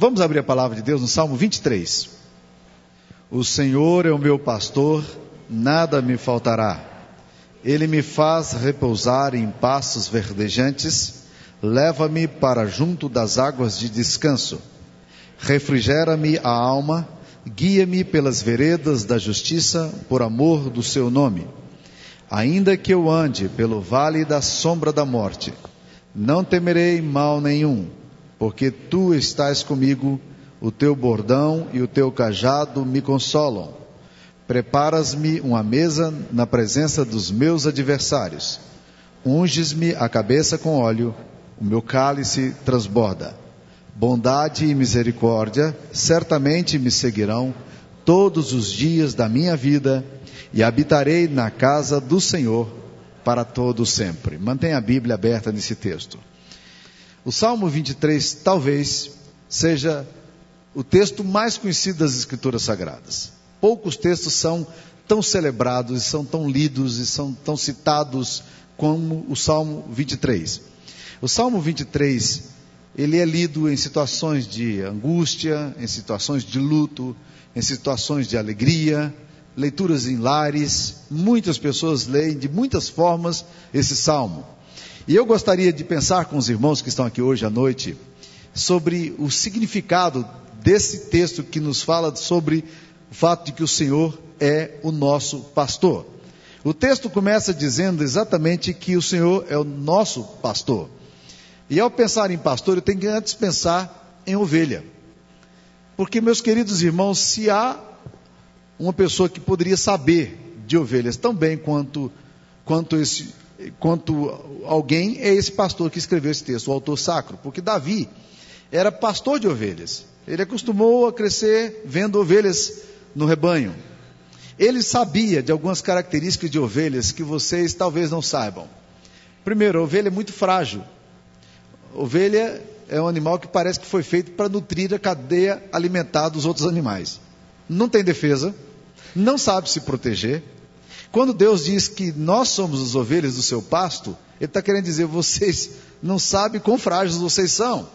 Vamos abrir a palavra de Deus no Salmo 23. O Senhor é o meu pastor, nada me faltará. Ele me faz repousar em pastos verdejantes, leva-me para junto das águas de descanso. Refrigera-me a alma, guia-me pelas veredas da justiça, por amor do seu nome. Ainda que eu ande pelo vale da sombra da morte, não temerei mal nenhum, porque tu estás comigo, o teu bordão e o teu cajado me consolam. Preparas-me uma mesa na presença dos meus adversários. Unges-me a cabeça com óleo, o meu cálice transborda. Bondade e misericórdia certamente me seguirão todos os dias da minha vida e habitarei na casa do Senhor para todo sempre. Mantenha a Bíblia aberta nesse texto. O Salmo 23 talvez seja o texto mais conhecido das Escrituras Sagradas. Poucos textos são tão celebrados, são tão lidos e são tão citados como o Salmo 23. O Salmo 23, ele é lido em situações de angústia, em situações de luto, em situações de alegria, leituras em lares, muitas pessoas leem de muitas formas esse salmo. E eu gostaria de pensar com os irmãos que estão aqui hoje à noite sobre o significado desse texto que nos fala sobre o fato de que o Senhor é o nosso pastor. O texto começa dizendo exatamente que o Senhor é o nosso pastor. E ao pensar em pastor, eu tenho que antes pensar em ovelha. Porque, meus queridos irmãos, se há uma pessoa que poderia saber de ovelhas tão bem quanto, quanto, esse, quanto alguém, é esse pastor que escreveu esse texto, o autor sacro. Porque Davi era pastor de ovelhas. Ele acostumou a crescer vendo ovelhas no rebanho. Ele sabia de algumas características de ovelhas que vocês talvez não saibam. Primeiro, a ovelha é muito frágil. Ovelha é um animal que parece que foi feito para nutrir a cadeia alimentar dos outros animais. Não tem defesa, não sabe se proteger. Quando Deus diz que nós somos as ovelhas do seu pasto, Ele está querendo dizer, vocês não sabem quão frágeis vocês são.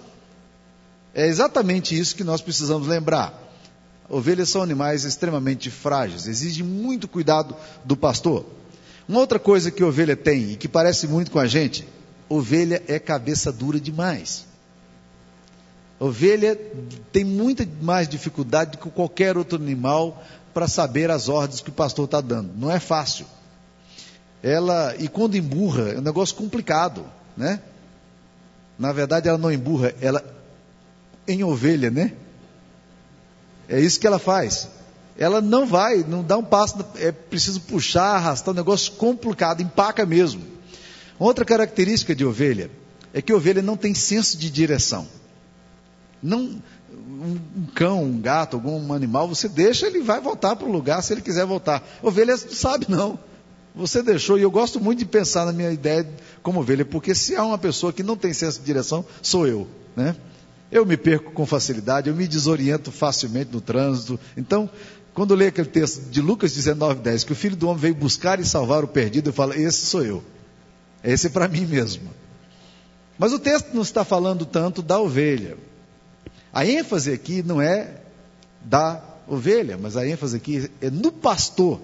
É exatamente isso que nós precisamos lembrar. Ovelhas são animais extremamente frágeis, exige muito cuidado do pastor. Uma outra coisa que ovelha tem e que parece muito com a gente, ovelha é cabeça dura demais. Ovelha tem muita mais dificuldade que qualquer outro animal para saber as ordens que o pastor está dando. Não é fácil. Ela, e quando emburra, é um negócio complicado, né? Na verdade, ela não emburra, ela em ovelha, né? É isso que ela faz. Ela não vai, não dá um passo, é preciso puxar, arrastar, um negócio complicado, empaca mesmo. Outra característica de ovelha é que ovelha não tem senso de direção. Não, um, cão, um gato, algum animal, você deixa, ele vai voltar para o lugar se ele quiser voltar. Ovelha não sabe não. Você deixou, e eu gosto muito de pensar na minha ideia como ovelha, porque se há uma pessoa que não tem senso de direção, sou eu. Né? Eu me perco com facilidade, eu me desoriento facilmente no trânsito. Então, quando eu leio aquele texto de Lucas 19, 10, que o filho do homem veio buscar e salvar o perdido, eu falo, esse sou eu. Esse é para mim mesmo. Mas o texto não está falando tanto da ovelha. A ênfase aqui não é da ovelha, mas a ênfase aqui é no pastor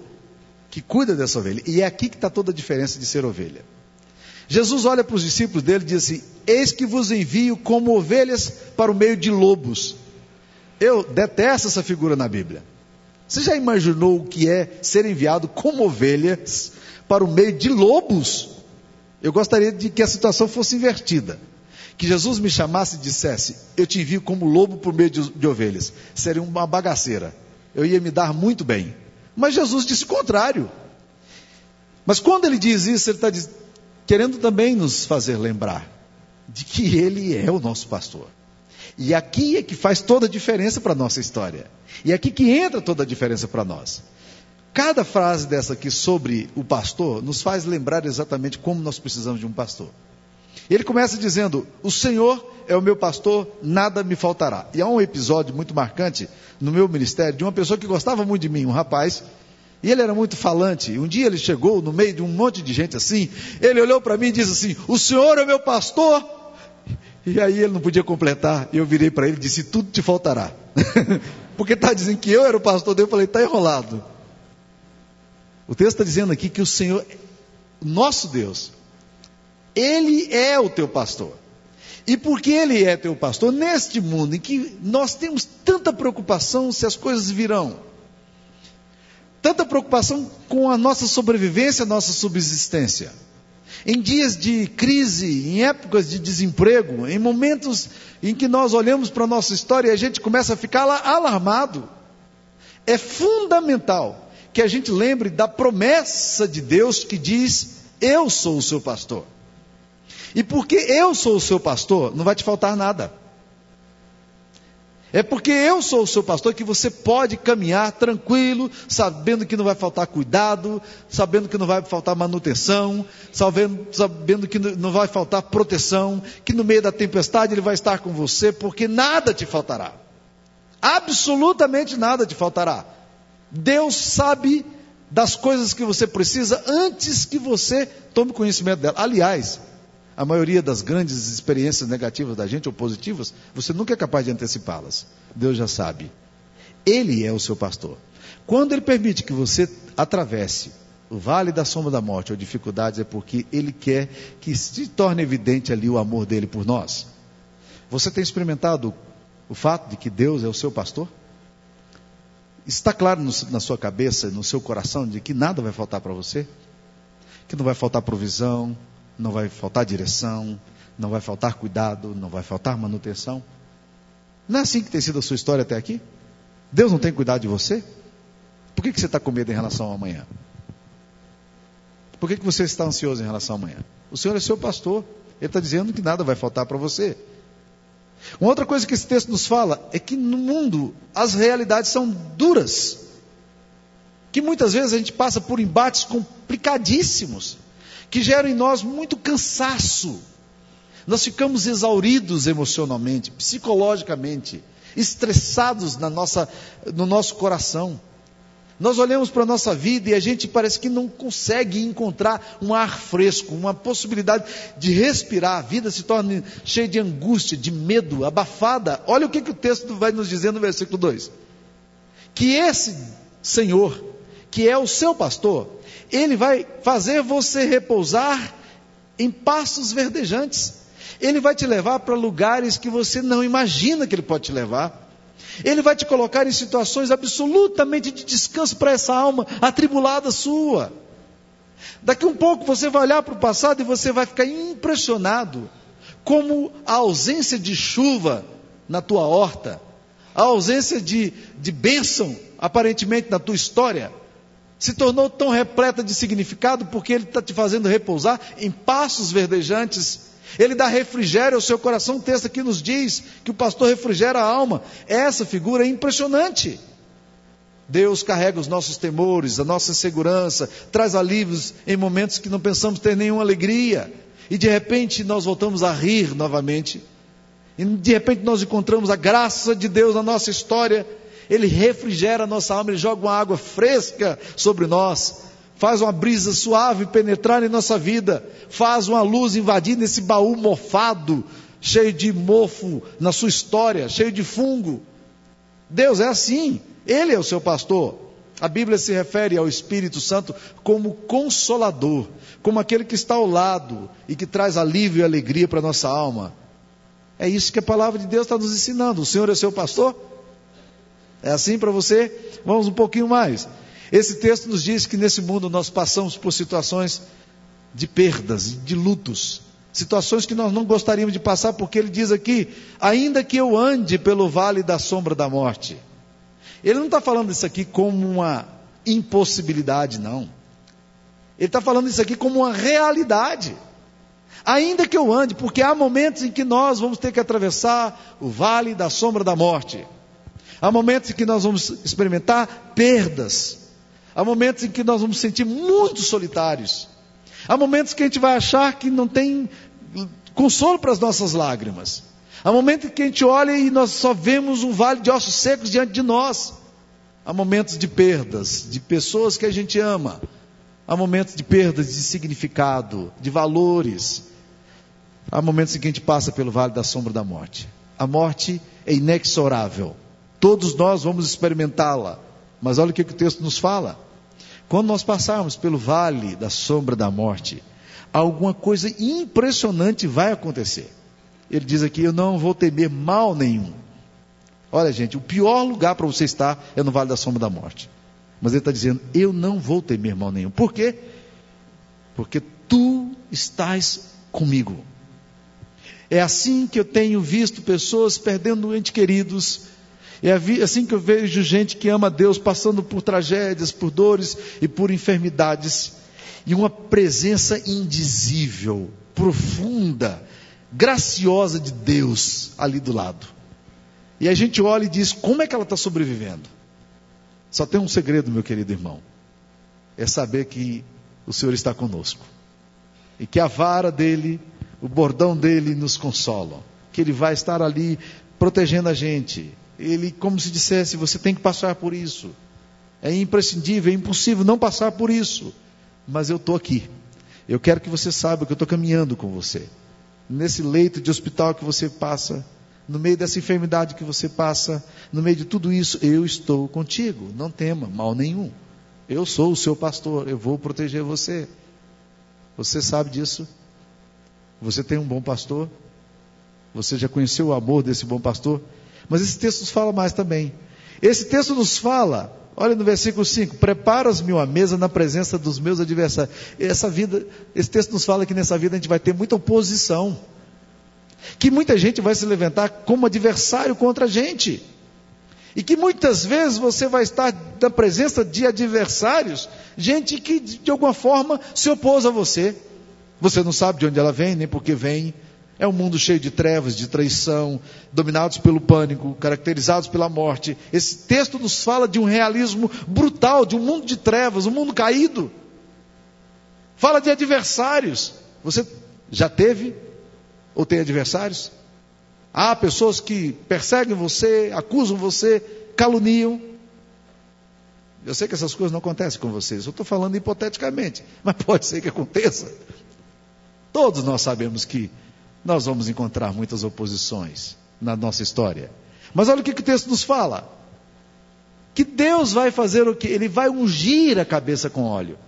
que cuida dessa ovelha. E é aqui que está toda a diferença de ser ovelha. Jesus olha para os discípulos dele e diz assim: Eis que vos envio como ovelhas para o meio de lobos. Eu detesto essa figura na Bíblia. Você já imaginou o que é ser enviado como ovelhas para o meio de lobos? Eu gostaria de que a situação fosse invertida que Jesus me chamasse e dissesse: Eu te envio como lobo por meio de, de ovelhas, seria uma bagaceira. Eu ia me dar muito bem. Mas Jesus disse o contrário. Mas quando ele diz isso, ele está querendo também nos fazer lembrar de que ele é o nosso pastor. E aqui é que faz toda a diferença para a nossa história. E aqui que entra toda a diferença para nós. Cada frase dessa aqui sobre o pastor nos faz lembrar exatamente como nós precisamos de um pastor. Ele começa dizendo: O Senhor é o meu pastor, nada me faltará. E há um episódio muito marcante no meu ministério de uma pessoa que gostava muito de mim, um rapaz, e ele era muito falante. Um dia ele chegou no meio de um monte de gente assim, ele olhou para mim e disse assim: O Senhor é o meu pastor, E aí ele não podia completar, e eu virei para ele e disse: Tudo te faltará. Porque está dizendo que eu era o pastor dele, eu falei: Está enrolado. O texto está dizendo aqui que o Senhor, nosso Deus, Ele é o teu pastor. E porque Ele é teu pastor, neste mundo em que nós temos tanta preocupação se as coisas virão, tanta preocupação com a nossa sobrevivência, a nossa subsistência, em dias de crise, em épocas de desemprego, em momentos em que nós olhamos para a nossa história e a gente começa a ficar alarmado, é fundamental que a gente lembre da promessa de Deus que diz: Eu sou o seu pastor. E porque eu sou o seu pastor, não vai te faltar nada. É porque eu sou o seu pastor que você pode caminhar tranquilo, sabendo que não vai faltar cuidado, sabendo que não vai faltar manutenção, sabendo, sabendo que não vai faltar proteção, que no meio da tempestade ele vai estar com você, porque nada te faltará. Absolutamente nada te faltará. Deus sabe das coisas que você precisa antes que você tome conhecimento dela. Aliás, a maioria das grandes experiências negativas da gente ou positivas, você nunca é capaz de antecipá-las. Deus já sabe. Ele é o seu pastor. Quando ele permite que você atravesse o vale da sombra da morte ou dificuldades, é porque ele quer que se torne evidente ali o amor dele por nós. Você tem experimentado o fato de que Deus é o seu pastor? Está claro no, na sua cabeça, no seu coração, de que nada vai faltar para você? Que não vai faltar provisão, não vai faltar direção, não vai faltar cuidado, não vai faltar manutenção? Não é assim que tem sido a sua história até aqui? Deus não tem cuidado de você? Por que, que você está com medo em relação ao amanhã? Por que, que você está ansioso em relação ao amanhã? O Senhor é seu pastor. Ele está dizendo que nada vai faltar para você. Uma outra coisa que esse texto nos fala é que no mundo as realidades são duras. Que muitas vezes a gente passa por embates complicadíssimos, que geram em nós muito cansaço. Nós ficamos exauridos emocionalmente, psicologicamente, estressados na nossa, no nosso coração. Nós olhamos para a nossa vida e a gente parece que não consegue encontrar um ar fresco, uma possibilidade de respirar. A vida se torna cheia de angústia, de medo, abafada. Olha o que, que o texto vai nos dizer no versículo 2: Que esse Senhor, que é o seu pastor, ele vai fazer você repousar em pastos verdejantes. Ele vai te levar para lugares que você não imagina que ele pode te levar. Ele vai te colocar em situações absolutamente de descanso para essa alma atribulada sua. Daqui um pouco você vai olhar para o passado e você vai ficar impressionado como a ausência de chuva na tua horta, a ausência de, de bênção, aparentemente, na tua história, se tornou tão repleta de significado porque ele está te fazendo repousar em passos verdejantes ele dá refrigério ao seu coração. O texto aqui nos diz que o pastor refrigera a alma. Essa figura é impressionante. Deus carrega os nossos temores, a nossa insegurança, traz alívios em momentos que não pensamos ter nenhuma alegria. E de repente nós voltamos a rir novamente. E de repente nós encontramos a graça de Deus na nossa história. Ele refrigera a nossa alma, ele joga uma água fresca sobre nós faz uma brisa suave penetrar em nossa vida, faz uma luz invadir nesse baú mofado, cheio de mofo na sua história, cheio de fungo. Deus é assim, Ele é o seu pastor. A Bíblia se refere ao Espírito Santo como consolador, como aquele que está ao lado e que traz alívio e alegria para a nossa alma. É isso que a palavra de Deus está nos ensinando. O Senhor é seu pastor? É assim para você? Vamos um pouquinho mais. Esse texto nos diz que nesse mundo nós passamos por situações de perdas, de lutos, situações que nós não gostaríamos de passar, porque ele diz aqui: ainda que eu ande pelo vale da sombra da morte. Ele não está falando isso aqui como uma impossibilidade, não. Ele está falando isso aqui como uma realidade. Ainda que eu ande, porque há momentos em que nós vamos ter que atravessar o vale da sombra da morte. Há momentos em que nós vamos experimentar perdas. Há momentos em que nós vamos sentir muito solitários. Há momentos que a gente vai achar que não tem consolo para as nossas lágrimas. Há momentos em que a gente olha e nós só vemos um vale de ossos secos diante de nós. Há momentos de perdas, de pessoas que a gente ama. Há momentos de perdas de significado, de valores. Há momentos em que a gente passa pelo vale da sombra da morte. A morte é inexorável. Todos nós vamos experimentá-la. Mas olha o que o texto nos fala. Quando nós passarmos pelo vale da sombra da morte, alguma coisa impressionante vai acontecer. Ele diz aqui: Eu não vou temer mal nenhum. Olha, gente, o pior lugar para você estar é no vale da sombra da morte. Mas ele está dizendo: Eu não vou temer mal nenhum. Por quê? Porque tu estás comigo. É assim que eu tenho visto pessoas perdendo entes queridos. É assim que eu vejo gente que ama Deus passando por tragédias, por dores e por enfermidades. E uma presença indizível, profunda, graciosa de Deus ali do lado. E a gente olha e diz: como é que ela está sobrevivendo? Só tem um segredo, meu querido irmão: é saber que o Senhor está conosco e que a vara dele, o bordão dele nos consolam, que ele vai estar ali protegendo a gente. Ele, como se dissesse, você tem que passar por isso. É imprescindível, é impossível não passar por isso. Mas eu estou aqui. Eu quero que você saiba que eu estou caminhando com você nesse leito de hospital que você passa, no meio dessa enfermidade que você passa, no meio de tudo isso, eu estou contigo. Não tema mal nenhum. Eu sou o seu pastor, eu vou proteger você. Você sabe disso? Você tem um bom pastor? Você já conheceu o amor desse bom pastor? Mas esse texto nos fala mais também. Esse texto nos fala Olha no versículo 5: Preparas-me a mesa na presença dos meus adversários. Essa vida, esse texto nos fala que nessa vida a gente vai ter muita oposição. Que muita gente vai se levantar como adversário contra a gente. E que muitas vezes você vai estar na presença de adversários, gente que de alguma forma se opôs a você. Você não sabe de onde ela vem, nem por que vem. É um mundo cheio de trevas, de traição, dominados pelo pânico, caracterizados pela morte. Esse texto nos fala de um realismo brutal, de um mundo de trevas, um mundo caído. Fala de adversários. Você já teve ou tem adversários? Há pessoas que perseguem você, acusam você, caluniam. Eu sei que essas coisas não acontecem com vocês, eu estou falando hipoteticamente, mas pode ser que aconteça. Todos nós sabemos que nós vamos encontrar muitas oposições na nossa história. Mas olha o que, que o texto nos fala: que Deus vai fazer o que? Ele vai ungir a cabeça com óleo.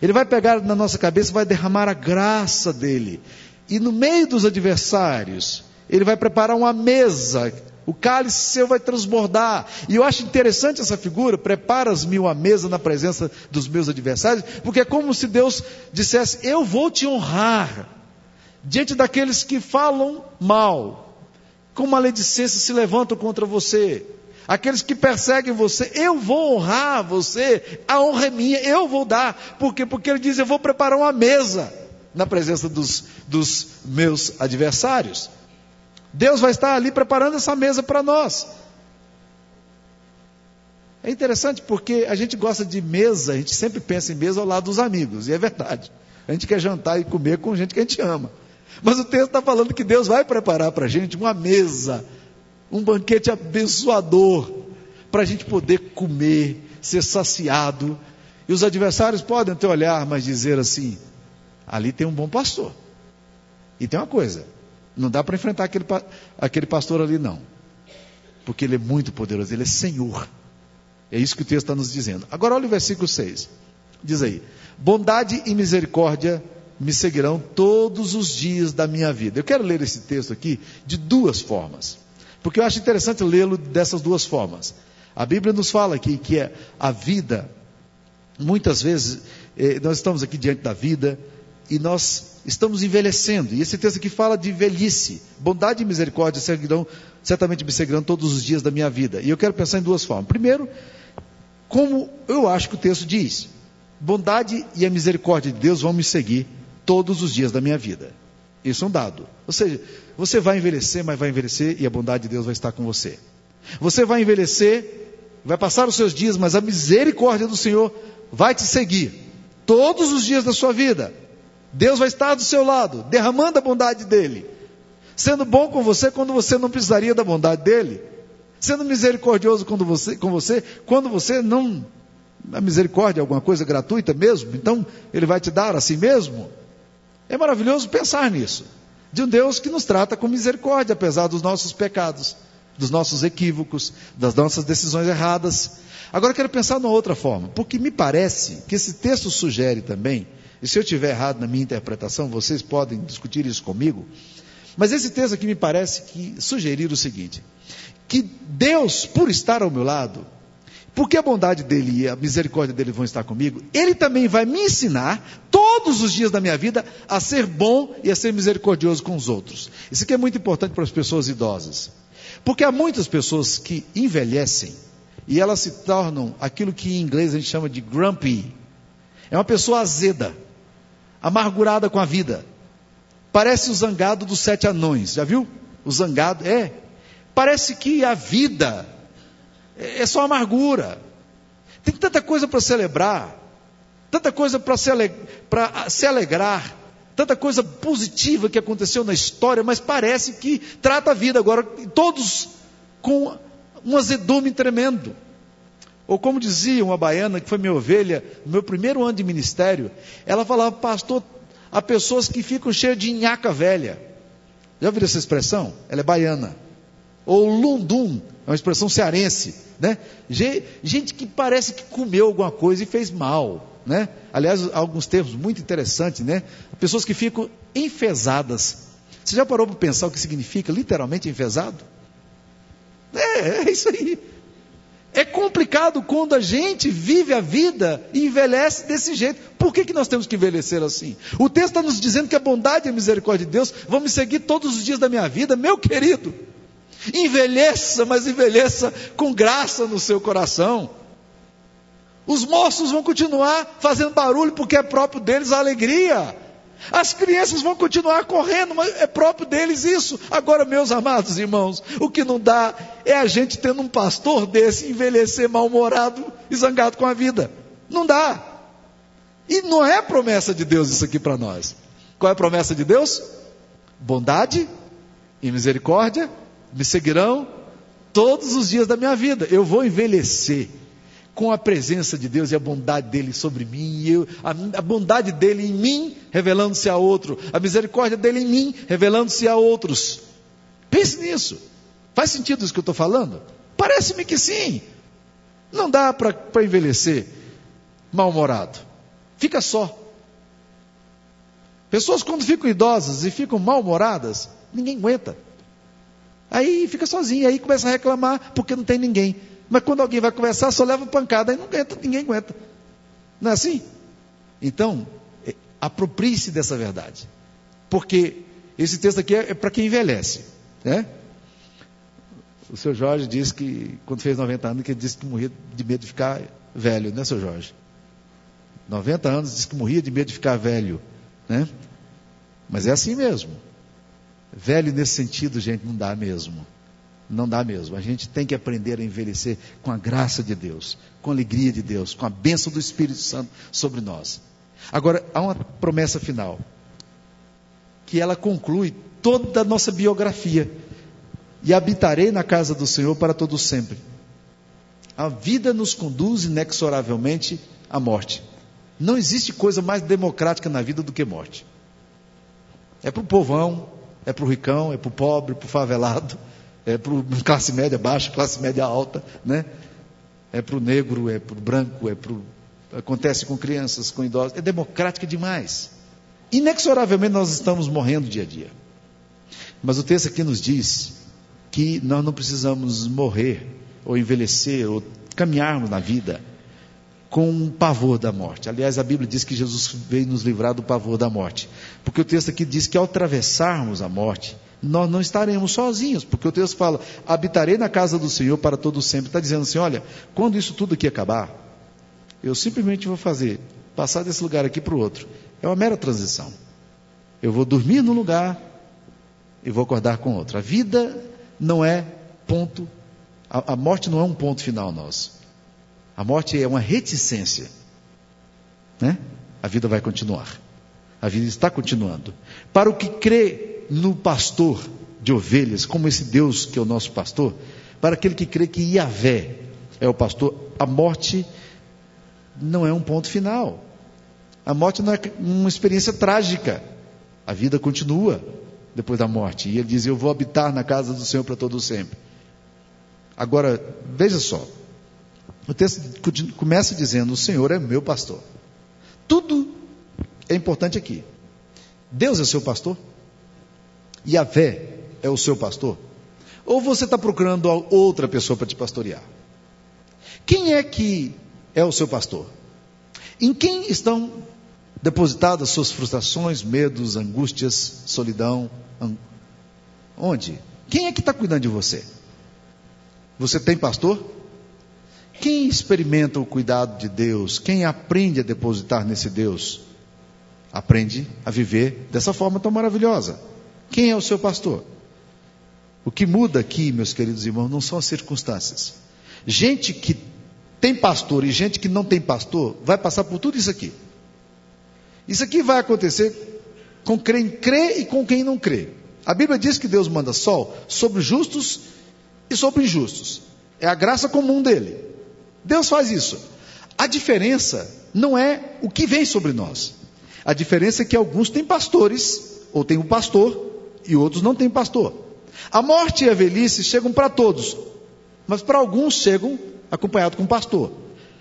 Ele vai pegar na nossa cabeça e vai derramar a graça dele. E no meio dos adversários, ele vai preparar uma mesa. O cálice seu vai transbordar. E eu acho interessante essa figura. Preparas-me uma mesa na presença dos meus adversários, porque é como se Deus dissesse: Eu vou te honrar diante daqueles que falam mal, com maledicência se levantam contra você, aqueles que perseguem você, eu vou honrar você, a honra é minha, eu vou dar, porque porque ele diz eu vou preparar uma mesa na presença dos, dos meus adversários. Deus vai estar ali preparando essa mesa para nós. É interessante porque a gente gosta de mesa, a gente sempre pensa em mesa ao lado dos amigos, e é verdade. A gente quer jantar e comer com gente que a gente ama. Mas o texto está falando que Deus vai preparar para a gente uma mesa, um banquete abençoador, para a gente poder comer, ser saciado. E os adversários podem até olhar, mas dizer assim: ali tem um bom pastor. E tem uma coisa: não dá para enfrentar aquele, aquele pastor ali, não. Porque ele é muito poderoso, ele é Senhor. É isso que o texto está nos dizendo. Agora olha o versículo 6. Diz aí: bondade e misericórdia me seguirão todos os dias da minha vida. Eu quero ler esse texto aqui de duas formas, porque eu acho interessante lê-lo dessas duas formas. A Bíblia nos fala aqui que é a vida, muitas vezes, eh, nós estamos aqui diante da vida e nós estamos envelhecendo, e esse texto aqui fala de velhice. Bondade e misericórdia seguirão, certamente me seguirão todos os dias da minha vida. E eu quero pensar em duas formas. Primeiro, como eu acho que o texto diz, bondade e a misericórdia de Deus vão me seguir todos os dias da minha vida. Isso é um dado. Ou seja, você vai envelhecer, mas vai envelhecer e a bondade de Deus vai estar com você. Você vai envelhecer, vai passar os seus dias, mas a misericórdia do Senhor vai te seguir todos os dias da sua vida. Deus vai estar do seu lado, derramando a bondade dele, sendo bom com você quando você não precisaria da bondade dele, sendo misericordioso quando você, com você quando você não. A misericórdia é alguma coisa gratuita mesmo, então ele vai te dar assim mesmo. É maravilhoso pensar nisso. de um Deus que nos trata com misericórdia, apesar dos nossos pecados, dos nossos equívocos, das nossas decisões erradas. Agora eu quero pensar numa outra forma, porque me parece que esse texto sugere também, e se eu estiver errado na minha interpretação, vocês podem discutir isso comigo, mas esse texto aqui me parece que sugerir o seguinte: que Deus, por estar ao meu lado, porque a bondade dele e a misericórdia dele vão estar comigo, ele também vai me ensinar todos os dias da minha vida a ser bom e a ser misericordioso com os outros. Isso aqui é muito importante para as pessoas idosas. Porque há muitas pessoas que envelhecem e elas se tornam aquilo que em inglês a gente chama de grumpy. É uma pessoa azeda, amargurada com a vida. Parece o zangado dos sete anões, já viu? O zangado, é. Parece que a vida é só amargura. Tem tanta coisa para celebrar, tanta coisa para se, aleg se alegrar, tanta coisa positiva que aconteceu na história, mas parece que trata a vida agora, todos com um azedume tremendo. Ou como dizia uma baiana, que foi minha ovelha, no meu primeiro ano de ministério, ela falava, pastor, há pessoas que ficam cheias de nhaca velha. Já ouviram essa expressão? Ela é baiana. Ou lundum, é uma expressão cearense, né? Gente que parece que comeu alguma coisa e fez mal, né? Aliás, alguns termos muito interessantes, né? Pessoas que ficam enfesadas. Você já parou para pensar o que significa literalmente enfesado? É, é isso aí. É complicado quando a gente vive a vida e envelhece desse jeito. Por que, que nós temos que envelhecer assim? O texto está nos dizendo que a bondade e a misericórdia de Deus vão me seguir todos os dias da minha vida, meu querido. Envelheça, mas envelheça com graça no seu coração. Os moços vão continuar fazendo barulho porque é próprio deles a alegria. As crianças vão continuar correndo, mas é próprio deles isso. Agora, meus amados irmãos, o que não dá é a gente tendo um pastor desse envelhecer mal-humorado e zangado com a vida. Não dá. E não é promessa de Deus isso aqui para nós. Qual é a promessa de Deus? Bondade e misericórdia me seguirão todos os dias da minha vida. Eu vou envelhecer com a presença de Deus e a bondade dele sobre mim, e eu, a, a bondade dele em mim, revelando-se a outro, a misericórdia dele em mim, revelando-se a outros. Pense nisso. Faz sentido isso que eu estou falando? Parece-me que sim. Não dá para envelhecer mal-humorado. Fica só. Pessoas, quando ficam idosas e ficam mal-humoradas, ninguém aguenta. Aí fica sozinho, aí começa a reclamar porque não tem ninguém. Mas quando alguém vai conversar, só leva pancada, aí não aguenta, ninguém aguenta. Não é assim? Então, é, aproprie-se dessa verdade. Porque esse texto aqui é, é para quem envelhece. Né? O seu Jorge disse que, quando fez 90 anos, que ele disse que morria de medo de ficar velho, né, seu Jorge? 90 anos, disse que morria de medo de ficar velho. Né? Mas é assim mesmo. Velho nesse sentido, gente, não dá mesmo. Não dá mesmo. A gente tem que aprender a envelhecer com a graça de Deus, com a alegria de Deus, com a bênção do Espírito Santo sobre nós. Agora, há uma promessa final, que ela conclui toda a nossa biografia. E habitarei na casa do Senhor para todo sempre. A vida nos conduz inexoravelmente à morte. Não existe coisa mais democrática na vida do que morte. É para o povão, é para o ricão, é para o pobre, para o favelado é para classe média baixa, classe média alta, né? É para o negro, é para o branco, é para acontece com crianças, com idosos, é democrática demais. Inexoravelmente nós estamos morrendo dia a dia. Mas o texto aqui nos diz que nós não precisamos morrer, ou envelhecer, ou caminharmos na vida com um pavor da morte. Aliás, a Bíblia diz que Jesus veio nos livrar do pavor da morte. Porque o texto aqui diz que ao atravessarmos a morte, nós não estaremos sozinhos, porque o texto fala: habitarei na casa do Senhor para todo sempre. Está dizendo assim: olha, quando isso tudo aqui acabar, eu simplesmente vou fazer, passar desse lugar aqui para o outro. É uma mera transição. Eu vou dormir num lugar e vou acordar com outro. A vida não é ponto, a, a morte não é um ponto final nosso. A morte é uma reticência. Né? A vida vai continuar. A vida está continuando. Para o que crê no pastor de ovelhas, como esse Deus que é o nosso pastor, para aquele que crê que Yahvé é o pastor, a morte não é um ponto final. A morte não é uma experiência trágica. A vida continua. depois da morte. E ele diz: Eu vou habitar na casa do Senhor para todo sempre. Agora, veja só. O texto começa dizendo: O Senhor é meu pastor. Tudo é importante aqui. Deus é seu pastor? Yahvé é o seu pastor? Ou você está procurando outra pessoa para te pastorear? Quem é que é o seu pastor? Em quem estão depositadas suas frustrações, medos, angústias, solidão? Onde? Quem é que está cuidando de você? Você tem pastor? Quem experimenta o cuidado de Deus? Quem aprende a depositar nesse Deus? Aprende a viver dessa forma tão maravilhosa. Quem é o seu pastor? O que muda aqui, meus queridos irmãos, não são as circunstâncias. Gente que tem pastor e gente que não tem pastor vai passar por tudo isso aqui. Isso aqui vai acontecer com quem crê e com quem não crê. A Bíblia diz que Deus manda sol sobre justos e sobre injustos. É a graça comum dele. Deus faz isso. A diferença não é o que vem sobre nós. A diferença é que alguns têm pastores, ou têm um pastor, e outros não têm pastor. A morte e a velhice chegam para todos, mas para alguns chegam acompanhado com um pastor.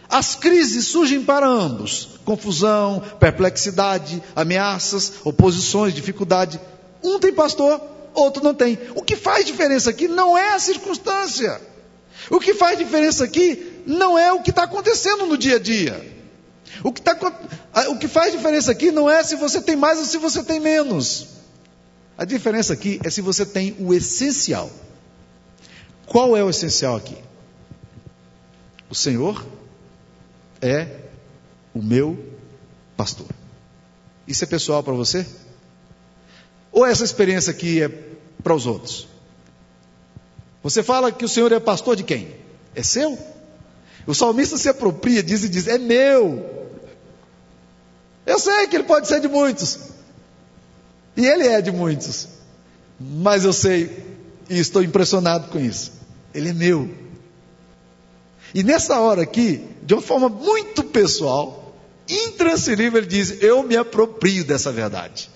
As crises surgem para ambos: confusão, perplexidade, ameaças, oposições, dificuldade. Um tem pastor, outro não tem. O que faz diferença aqui não é a circunstância. O que faz diferença aqui não é o que está acontecendo no dia a dia. O que, tá, o que faz diferença aqui não é se você tem mais ou se você tem menos. A diferença aqui é se você tem o essencial. Qual é o essencial aqui? O Senhor é o meu pastor. Isso é pessoal para você? Ou essa experiência aqui é para os outros? Você fala que o Senhor é pastor de quem? É seu? O salmista se apropria diz e diz: É meu. Eu sei que ele pode ser de muitos. E ele é de muitos. Mas eu sei e estou impressionado com isso. Ele é meu. E nessa hora aqui, de uma forma muito pessoal, intransferível, ele diz: Eu me aproprio dessa verdade.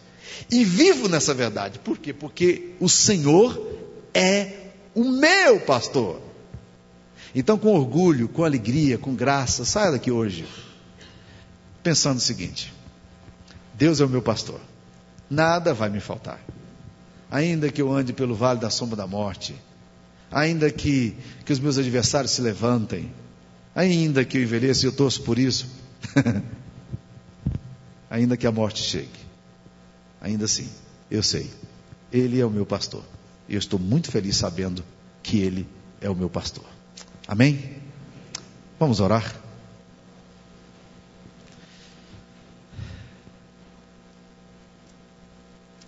E vivo nessa verdade. Por quê? Porque o Senhor é o meu pastor. Então, com orgulho, com alegria, com graça, saia daqui hoje, pensando o seguinte: Deus é o meu pastor, nada vai me faltar. Ainda que eu ande pelo vale da sombra da morte, ainda que, que os meus adversários se levantem, ainda que eu envelheça e eu torço por isso, ainda que a morte chegue, ainda assim, eu sei, Ele é o meu pastor. Eu estou muito feliz sabendo que Ele é o meu pastor. Amém? Vamos orar?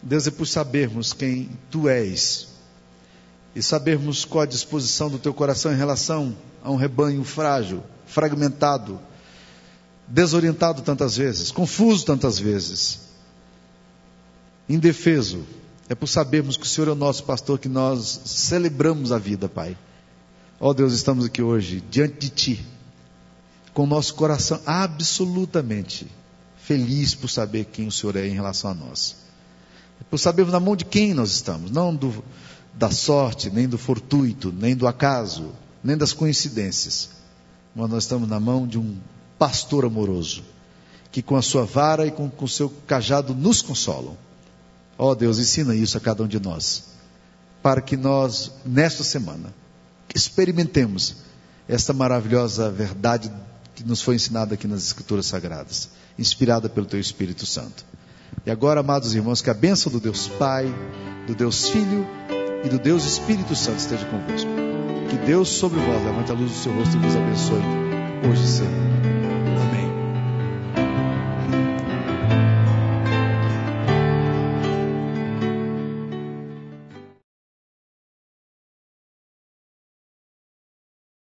Deus, é por sabermos quem Tu és e sabermos qual a disposição do Teu coração em relação a um rebanho frágil, fragmentado, desorientado tantas vezes, confuso tantas vezes, indefeso, é por sabermos que o Senhor é o nosso pastor que nós celebramos a vida, Pai. Ó oh, Deus, estamos aqui hoje diante de Ti, com o nosso coração absolutamente feliz por saber quem o Senhor é em relação a nós. Por sabermos na mão de quem nós estamos, não do, da sorte, nem do fortuito, nem do acaso, nem das coincidências, mas nós estamos na mão de um pastor amoroso, que com a sua vara e com o seu cajado nos consolam. Ó oh, Deus, ensina isso a cada um de nós, para que nós, nesta semana, experimentemos esta maravilhosa verdade que nos foi ensinada aqui nas Escrituras Sagradas, inspirada pelo Teu Espírito Santo. E agora, amados irmãos, que a bênção do Deus Pai, do Deus Filho e do Deus Espírito Santo esteja convosco. Que Deus sobre vós levante a luz do seu rosto e vos abençoe, hoje e sempre.